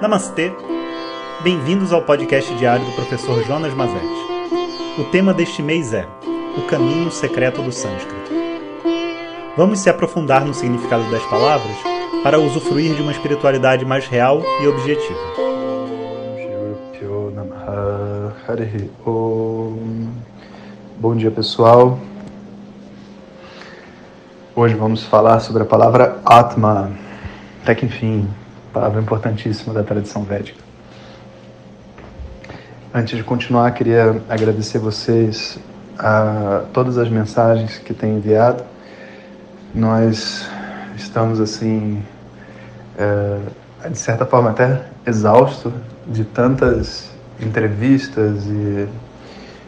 Namastê! Bem-vindos ao podcast diário do professor Jonas Mazetti. O tema deste mês é O Caminho Secreto do Sânscrito. Vamos se aprofundar no significado das palavras para usufruir de uma espiritualidade mais real e objetiva. Bom dia, pessoal. Hoje vamos falar sobre a palavra Atma, até que enfim, palavra importantíssima da tradição védica. Antes de continuar, queria agradecer vocês a todas as mensagens que têm enviado. Nós estamos assim, é, de certa forma até exausto de tantas entrevistas e,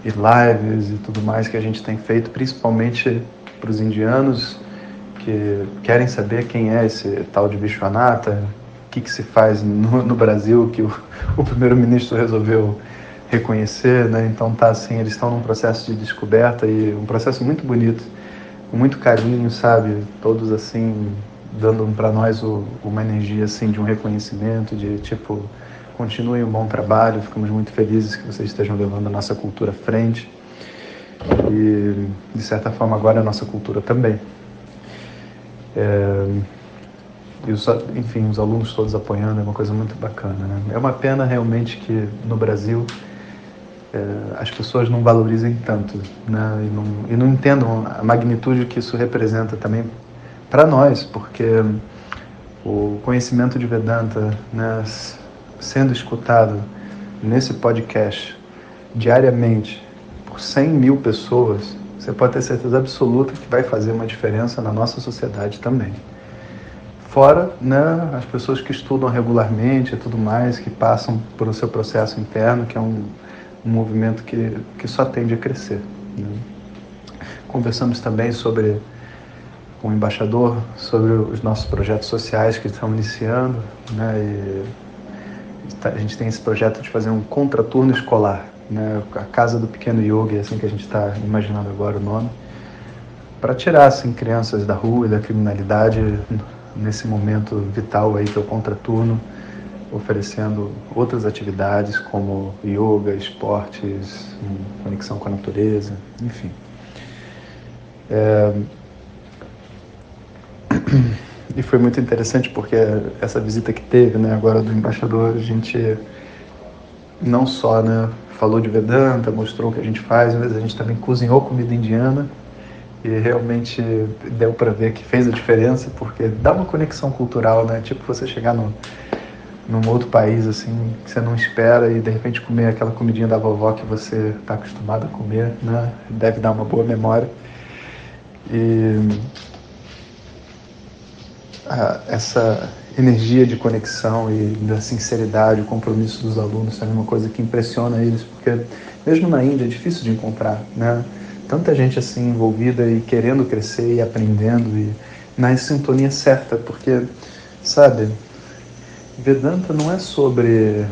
e lives e tudo mais que a gente tem feito, principalmente para os indianos que querem saber quem é esse tal de Vishwanatha, que, que se faz no, no Brasil que o, o primeiro-ministro resolveu reconhecer, né? Então tá assim, eles estão num processo de descoberta e um processo muito bonito, com muito carinho, sabe? Todos assim dando para nós o, uma energia assim de um reconhecimento, de tipo continuem um bom trabalho, ficamos muito felizes que vocês estejam levando a nossa cultura à frente e de certa forma agora a nossa cultura também. É, e os, enfim, os alunos todos apoiando, é uma coisa muito bacana. Né? É uma pena realmente que no Brasil é, as pessoas não valorizem tanto né? e, não, e não entendam a magnitude que isso representa também para nós, porque o conhecimento de Vedanta né, sendo escutado nesse podcast diariamente por 100 mil pessoas, você pode ter certeza absoluta que vai fazer uma diferença na nossa sociedade também. Fora né, as pessoas que estudam regularmente e tudo mais, que passam por o seu processo interno, que é um, um movimento que, que só tende a crescer. Né? Conversamos também sobre com o embaixador sobre os nossos projetos sociais que estão iniciando, né? E tá, a gente tem esse projeto de fazer um contraturno escolar, né? A casa do pequeno yoga, é assim que a gente está imaginando agora o nome, para tirar assim crianças da rua e da criminalidade nesse momento vital aí que é o contraturno, oferecendo outras atividades como yoga, esportes, conexão com a natureza, enfim. É... E foi muito interessante porque essa visita que teve, né, agora do embaixador, a gente não só, né, falou de Vedanta, mostrou o que a gente faz, mas a gente também cozinhou comida indiana e realmente deu para ver que fez a diferença, porque dá uma conexão cultural, né? Tipo você chegar no, num outro país assim que você não espera e de repente comer aquela comidinha da vovó que você está acostumado a comer, né? Deve dar uma boa memória. E essa energia de conexão e da sinceridade, o compromisso dos alunos também é uma coisa que impressiona eles, porque mesmo na Índia é difícil de encontrar, né? Tanta gente assim envolvida e querendo crescer e aprendendo e na sintonia certa, porque, sabe, Vedanta não é sobre,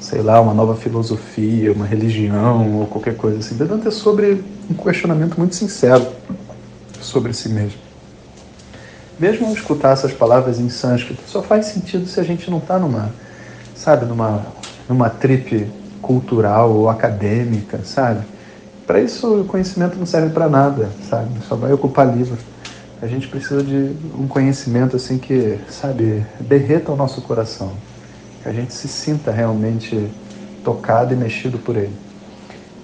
sei lá, uma nova filosofia, uma religião ou qualquer coisa assim. Vedanta é sobre um questionamento muito sincero sobre si mesmo. Mesmo escutar essas palavras em sânscrito, só faz sentido se a gente não está numa, sabe, numa, numa trip cultural ou acadêmica, sabe? Para isso, o conhecimento não serve para nada, sabe? Só vai ocupar livro. A gente precisa de um conhecimento assim que, sabe, derreta o nosso coração, que a gente se sinta realmente tocado e mexido por ele.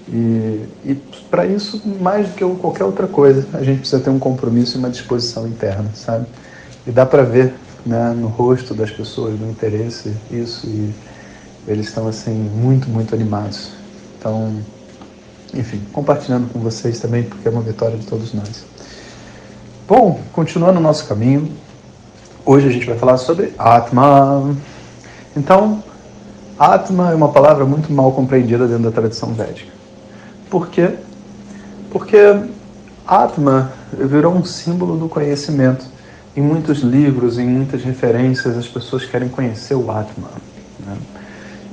E, e para isso, mais do que qualquer outra coisa, a gente precisa ter um compromisso e uma disposição interna, sabe? E dá para ver né, no rosto das pessoas, no interesse, isso, e eles estão assim muito, muito animados. Então, enfim, compartilhando com vocês também, porque é uma vitória de todos nós. Bom, continuando o nosso caminho, hoje a gente vai falar sobre Atma. Então, Atma é uma palavra muito mal compreendida dentro da tradição védica. Por quê? Porque Atma virou um símbolo do conhecimento. Em muitos livros, em muitas referências, as pessoas querem conhecer o Atma. Né?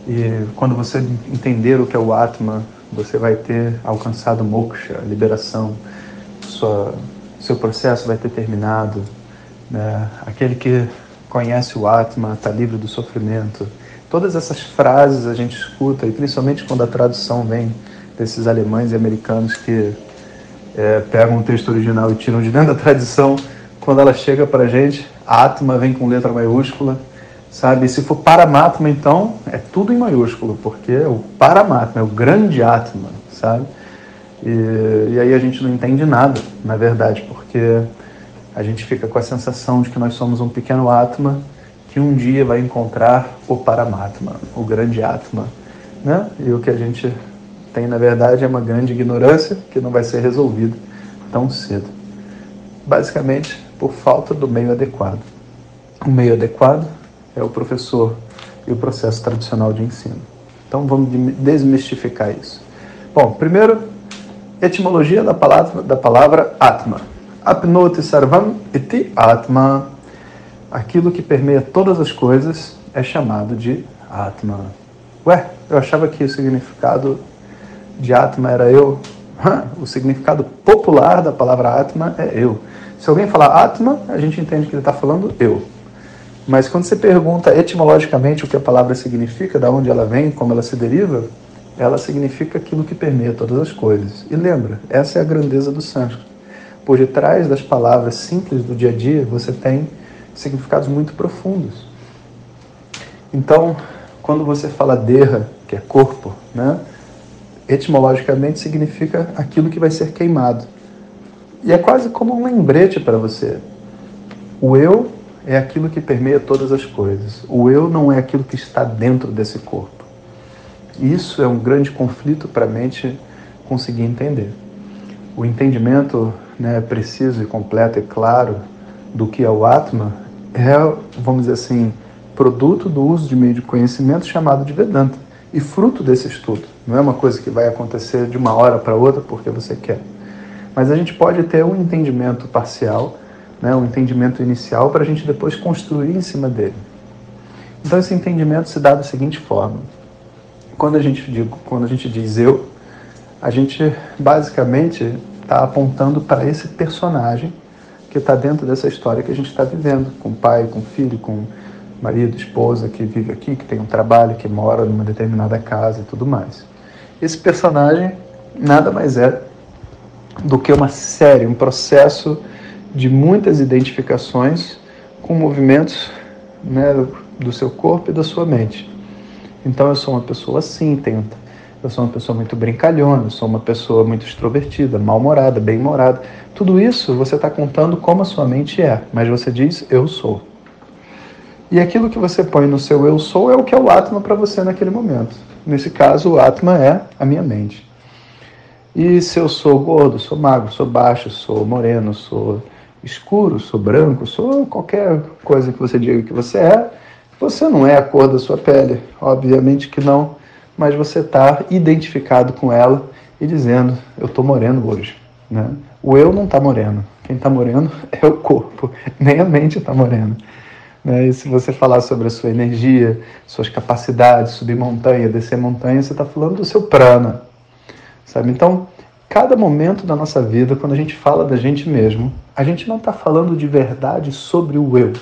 E quando você entender o que é o Atma, você vai ter alcançado moksha, liberação, sua, seu processo vai ter terminado. Né? Aquele que conhece o Atma está livre do sofrimento. Todas essas frases a gente escuta, e principalmente quando a tradução vem desses alemães e americanos que é, pegam o texto original e tiram de dentro da tradição, quando ela chega para a gente, Atma vem com letra maiúscula, sabe? Se for Paramatma, então, é tudo em maiúsculo, porque é o Paramatma, é o grande Atma, sabe? E, e aí a gente não entende nada, na verdade, porque a gente fica com a sensação de que nós somos um pequeno Atma que um dia vai encontrar o Paramatma, o grande Atma. Né? E o que a gente tem, na verdade, é uma grande ignorância que não vai ser resolvida tão cedo. Basicamente, por falta do meio adequado. O meio adequado é o professor e o processo tradicional de ensino. Então vamos desmistificar isso. Bom, primeiro, etimologia da palavra, da palavra Atma. Apnoti sarvam iti Atma aquilo que permeia todas as coisas é chamado de Atma. Ué, eu achava que o significado de Atma era eu. O significado popular da palavra Atma é eu. Se alguém falar Atma, a gente entende que ele está falando eu. Mas quando você pergunta etimologicamente o que a palavra significa, de onde ela vem, como ela se deriva, ela significa aquilo que permeia todas as coisas. E lembra, essa é a grandeza do sânscrito. Por detrás das palavras simples do dia a dia, você tem significados muito profundos. Então, quando você fala derra, que é corpo, né, etimologicamente significa aquilo que vai ser queimado. E é quase como um lembrete para você. O eu é aquilo que permeia todas as coisas. O eu não é aquilo que está dentro desse corpo. Isso é um grande conflito para a mente conseguir entender. O entendimento né, preciso e completo e claro do que é o Atma é, vamos dizer assim, produto do uso de meio de conhecimento chamado de Vedanta e fruto desse estudo. Não é uma coisa que vai acontecer de uma hora para outra porque você quer. Mas a gente pode ter um entendimento parcial, né, um entendimento inicial para a gente depois construir em cima dele. Então esse entendimento se dá da seguinte forma: quando a gente diz, quando a gente diz eu, a gente basicamente está apontando para esse personagem que está dentro dessa história que a gente está vivendo, com pai, com filho, com marido, esposa que vive aqui, que tem um trabalho, que mora numa determinada casa e tudo mais. Esse personagem nada mais é do que uma série, um processo de muitas identificações com movimentos né, do seu corpo e da sua mente. Então eu sou uma pessoa assim, tenta eu sou uma pessoa muito brincalhona, eu sou uma pessoa muito extrovertida, mal-humorada, bem-humorada. Tudo isso você está contando como a sua mente é, mas você diz eu sou. E aquilo que você põe no seu eu sou é o que é o Atma para você naquele momento. Nesse caso, o Atma é a minha mente. E se eu sou gordo, sou magro, sou baixo, sou moreno, sou escuro, sou branco, sou qualquer coisa que você diga que você é, você não é a cor da sua pele. Obviamente que não mas você está identificado com ela e dizendo: Eu estou moreno hoje. Né? O eu não está moreno. Quem está moreno é o corpo, nem a mente está morena. Né? E se você falar sobre a sua energia, suas capacidades, subir montanha, descer montanha, você está falando do seu prana. Sabe? Então, cada momento da nossa vida, quando a gente fala da gente mesmo, a gente não está falando de verdade sobre o eu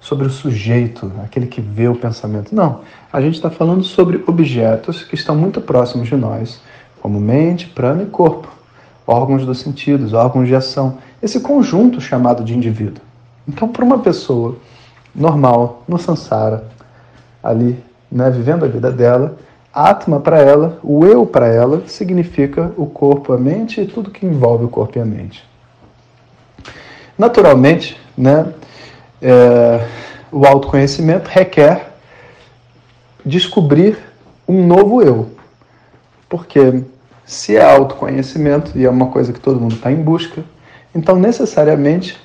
sobre o sujeito, aquele que vê o pensamento. Não. A gente está falando sobre objetos que estão muito próximos de nós, como mente, prana e corpo, órgãos dos sentidos, órgãos de ação, esse conjunto chamado de indivíduo. Então, para uma pessoa normal, no samsara, ali, né, vivendo a vida dela, Atma para ela, o eu para ela, significa o corpo, a mente e tudo que envolve o corpo e a mente. Naturalmente, né, é, o autoconhecimento requer descobrir um novo eu. Porque se é autoconhecimento, e é uma coisa que todo mundo está em busca, então necessariamente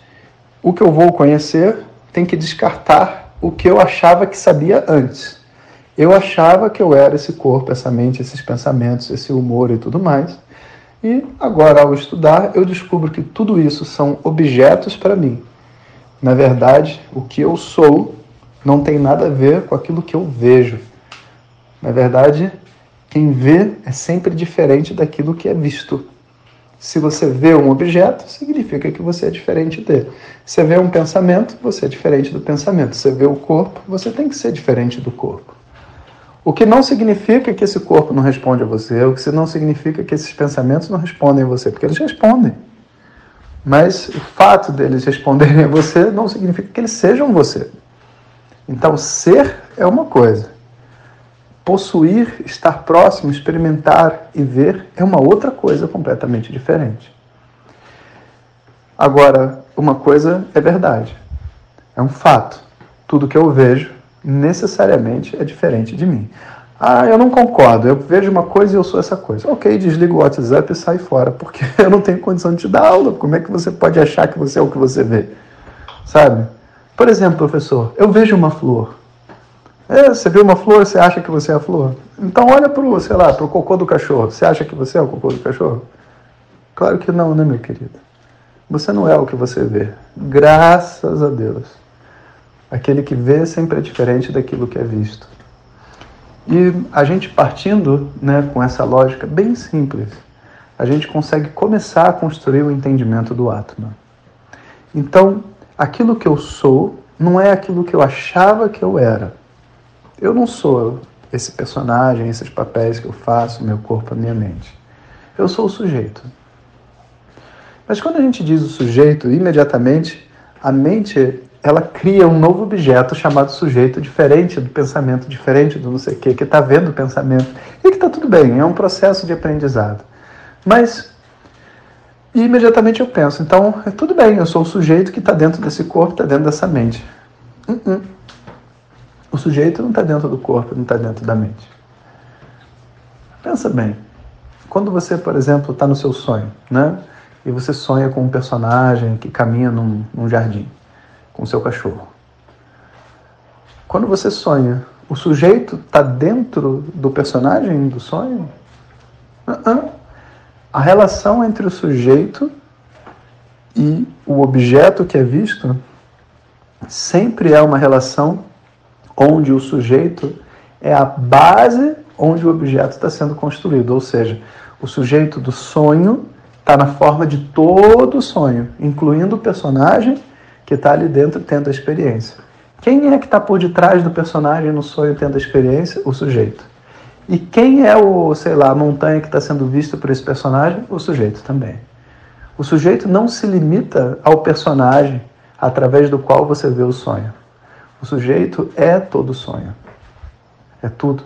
o que eu vou conhecer tem que descartar o que eu achava que sabia antes. Eu achava que eu era esse corpo, essa mente, esses pensamentos, esse humor e tudo mais. E agora, ao estudar, eu descubro que tudo isso são objetos para mim. Na verdade, o que eu sou não tem nada a ver com aquilo que eu vejo. Na verdade, quem vê é sempre diferente daquilo que é visto. Se você vê um objeto, significa que você é diferente dele. Se você vê um pensamento, você é diferente do pensamento. Se você vê o corpo, você tem que ser diferente do corpo. O que não significa que esse corpo não responde a você, o que não significa que esses pensamentos não respondem a você, porque eles respondem. Mas o fato deles responderem a você não significa que eles sejam você. Então, ser é uma coisa. Possuir, estar próximo, experimentar e ver é uma outra coisa completamente diferente. Agora, uma coisa é verdade, é um fato. Tudo que eu vejo necessariamente é diferente de mim. Ah, eu não concordo, eu vejo uma coisa e eu sou essa coisa. Ok, desliga o WhatsApp e sai fora, porque eu não tenho condição de te dar aula. Como é que você pode achar que você é o que você vê? Sabe? Por exemplo, professor, eu vejo uma flor. É, você viu uma flor, você acha que você é a flor? Então olha para o, sei lá, para o cocô do cachorro. Você acha que você é o cocô do cachorro? Claro que não, né, meu querido? Você não é o que você vê. Graças a Deus. Aquele que vê sempre é diferente daquilo que é visto. E a gente partindo né, com essa lógica bem simples, a gente consegue começar a construir o entendimento do Atman. Então, aquilo que eu sou não é aquilo que eu achava que eu era. Eu não sou esse personagem, esses papéis que eu faço, meu corpo, a minha mente. Eu sou o sujeito. Mas quando a gente diz o sujeito, imediatamente a mente ela cria um novo objeto chamado sujeito, diferente do pensamento, diferente do não sei o quê, que está vendo o pensamento. E que está tudo bem, é um processo de aprendizado. Mas imediatamente eu penso, então, é tudo bem, eu sou o sujeito que está dentro desse corpo, está dentro dessa mente. Uh -uh. O sujeito não está dentro do corpo, não está dentro da mente. Pensa bem. Quando você, por exemplo, está no seu sonho, né? E você sonha com um personagem que caminha num, num jardim com seu cachorro. Quando você sonha, o sujeito está dentro do personagem do sonho? Uh -uh. A relação entre o sujeito e o objeto que é visto sempre é uma relação onde o sujeito é a base onde o objeto está sendo construído, ou seja, o sujeito do sonho está na forma de todo o sonho, incluindo o personagem que está ali dentro tendo a experiência. Quem é que está por detrás do personagem no sonho tendo a experiência? O sujeito. E quem é o, sei lá, a montanha que está sendo vista por esse personagem? O sujeito também. O sujeito não se limita ao personagem através do qual você vê o sonho. O sujeito é todo sonho. É tudo.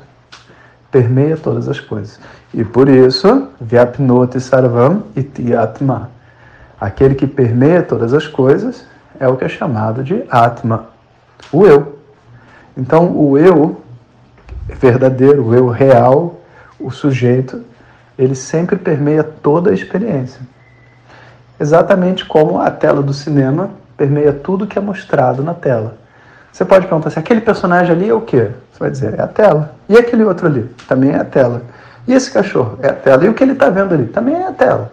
Permeia todas as coisas. E por isso, Vyapnoti Sarvam Iti Atma. Aquele que permeia todas as coisas é o que é chamado de Atma, o eu. Então, o eu verdadeiro, o eu real, o sujeito, ele sempre permeia toda a experiência. Exatamente como a tela do cinema permeia tudo que é mostrado na tela. Você pode perguntar assim, aquele personagem ali é o quê? Você vai dizer, é a tela. E aquele outro ali? Também é a tela. E esse cachorro? É a tela. E o que ele está vendo ali? Também é a tela.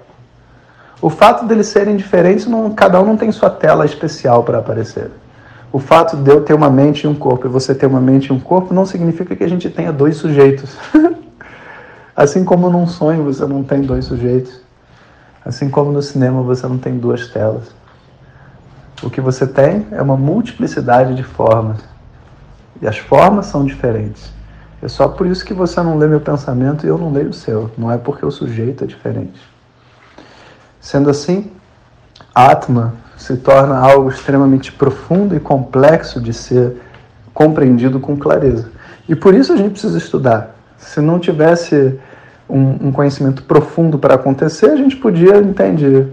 O fato deles serem diferentes, não, cada um não tem sua tela especial para aparecer. O fato de eu ter uma mente e um corpo e você ter uma mente e um corpo não significa que a gente tenha dois sujeitos. assim como num sonho você não tem dois sujeitos. Assim como no cinema você não tem duas telas. O que você tem é uma multiplicidade de formas. E as formas são diferentes. É só por isso que você não lê meu pensamento e eu não leio o seu. Não é porque o sujeito é diferente. Sendo assim, Atma se torna algo extremamente profundo e complexo de ser compreendido com clareza. E por isso a gente precisa estudar. Se não tivesse um, um conhecimento profundo para acontecer, a gente podia, entende,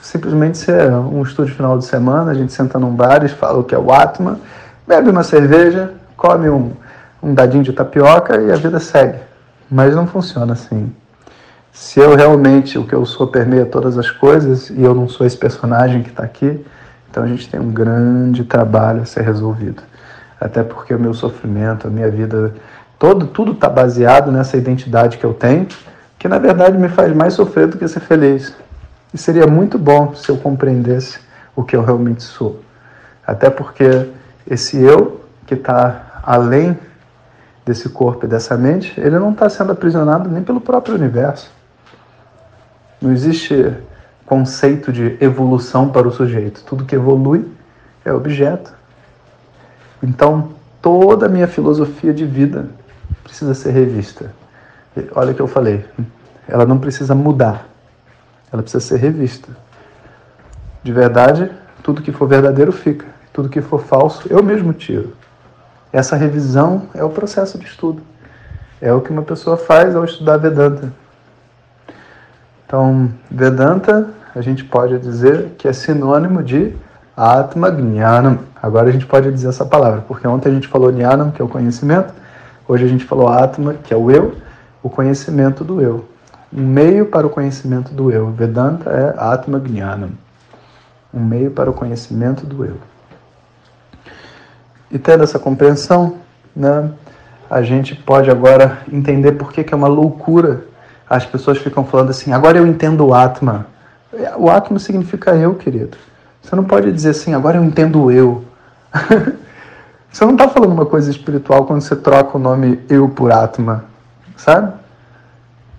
simplesmente ser um estudo final de semana, a gente senta num bar e fala o que é o Atma, bebe uma cerveja, come um, um dadinho de tapioca e a vida segue. Mas não funciona assim. Se eu realmente, o que eu sou, permeia todas as coisas e eu não sou esse personagem que está aqui, então a gente tem um grande trabalho a ser resolvido. Até porque o meu sofrimento, a minha vida, todo, tudo está baseado nessa identidade que eu tenho, que na verdade me faz mais sofrer do que ser feliz. E seria muito bom se eu compreendesse o que eu realmente sou. Até porque esse eu que está além desse corpo e dessa mente, ele não está sendo aprisionado nem pelo próprio universo. Não existe conceito de evolução para o sujeito. Tudo que evolui é objeto. Então, toda a minha filosofia de vida precisa ser revista. Olha o que eu falei, ela não precisa mudar, ela precisa ser revista. De verdade, tudo que for verdadeiro fica, tudo que for falso eu mesmo tiro. Essa revisão é o processo de estudo. É o que uma pessoa faz ao estudar Vedanta. Então, Vedanta, a gente pode dizer que é sinônimo de Atma Gnanam. Agora a gente pode dizer essa palavra, porque ontem a gente falou Gnanam, que é o conhecimento, hoje a gente falou Atma, que é o eu, o conhecimento do eu. Um meio para o conhecimento do eu. Vedanta é Atma Gnanam. Um meio para o conhecimento do eu. E tendo essa compreensão, né, a gente pode agora entender por que, que é uma loucura. As pessoas ficam falando assim, agora eu entendo o Atma. O Atma significa eu, querido. Você não pode dizer assim, agora eu entendo eu. você não está falando uma coisa espiritual quando você troca o nome eu por Atma, sabe?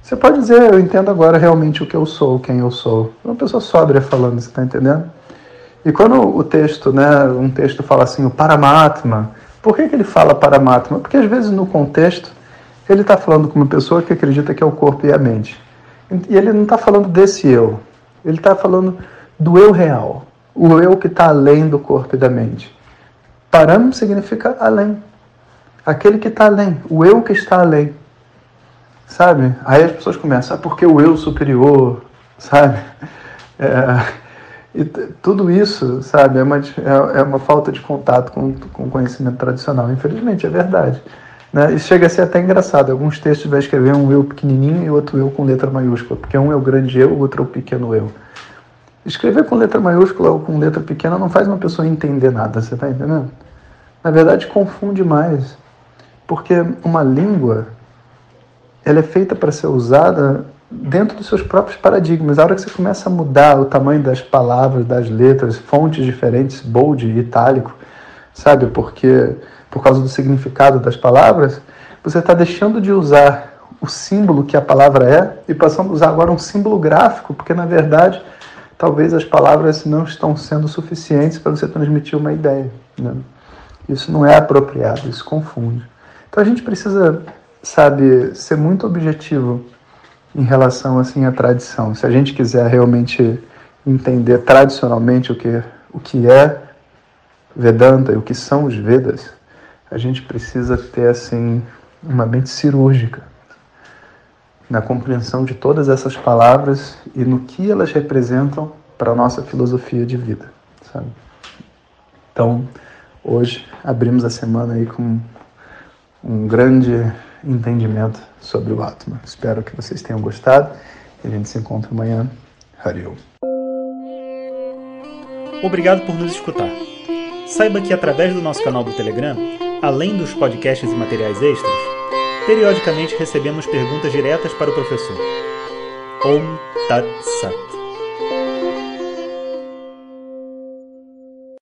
Você pode dizer, eu entendo agora realmente o que eu sou, quem eu sou. Uma pessoa sóbria falando, você está entendendo? E quando o texto, né, um texto fala assim, o Paramatma, por que, que ele fala Paramatma? Porque às vezes no contexto ele está falando com uma pessoa que acredita que é o corpo e a mente. E ele não está falando desse eu, ele está falando do eu real o eu que está além do corpo e da mente. Param significa além. Aquele que está além, o eu que está além. Sabe? Aí as pessoas começam, ah, porque o eu superior, sabe? É, e tudo isso, sabe, é uma, é, é uma falta de contato com, com o conhecimento tradicional. Infelizmente, é verdade. Né? Isso chega a ser até engraçado. Alguns textos vai escrever um eu pequenininho e outro eu com letra maiúscula, porque um é o grande eu, o outro é o pequeno eu. Escrever com letra maiúscula ou com letra pequena não faz uma pessoa entender nada, você está entendendo? Na verdade, confunde mais. Porque uma língua ela é feita para ser usada dentro dos seus próprios paradigmas. A hora que você começa a mudar o tamanho das palavras, das letras, fontes diferentes, bold itálico, sabe? Porque por causa do significado das palavras, você está deixando de usar o símbolo que a palavra é e passando a usar agora um símbolo gráfico, porque na verdade talvez as palavras não estão sendo suficientes para você transmitir uma ideia. Né? Isso não é apropriado, isso confunde. Então a gente precisa, sabe, ser muito objetivo em relação assim à tradição. Se a gente quiser realmente entender tradicionalmente o que, o que é Vedanta e o que são os Vedas, a gente precisa ter assim uma mente cirúrgica na compreensão de todas essas palavras e no que elas representam para a nossa filosofia de vida, sabe? Então, hoje abrimos a semana aí com um grande entendimento sobre o Atma. Espero que vocês tenham gostado e a gente se encontra amanhã. Hariom. Obrigado por nos escutar. Saiba que através do nosso canal do Telegram, além dos podcasts e materiais extras, Periodicamente recebemos perguntas diretas para o professor. Om Tat Sat.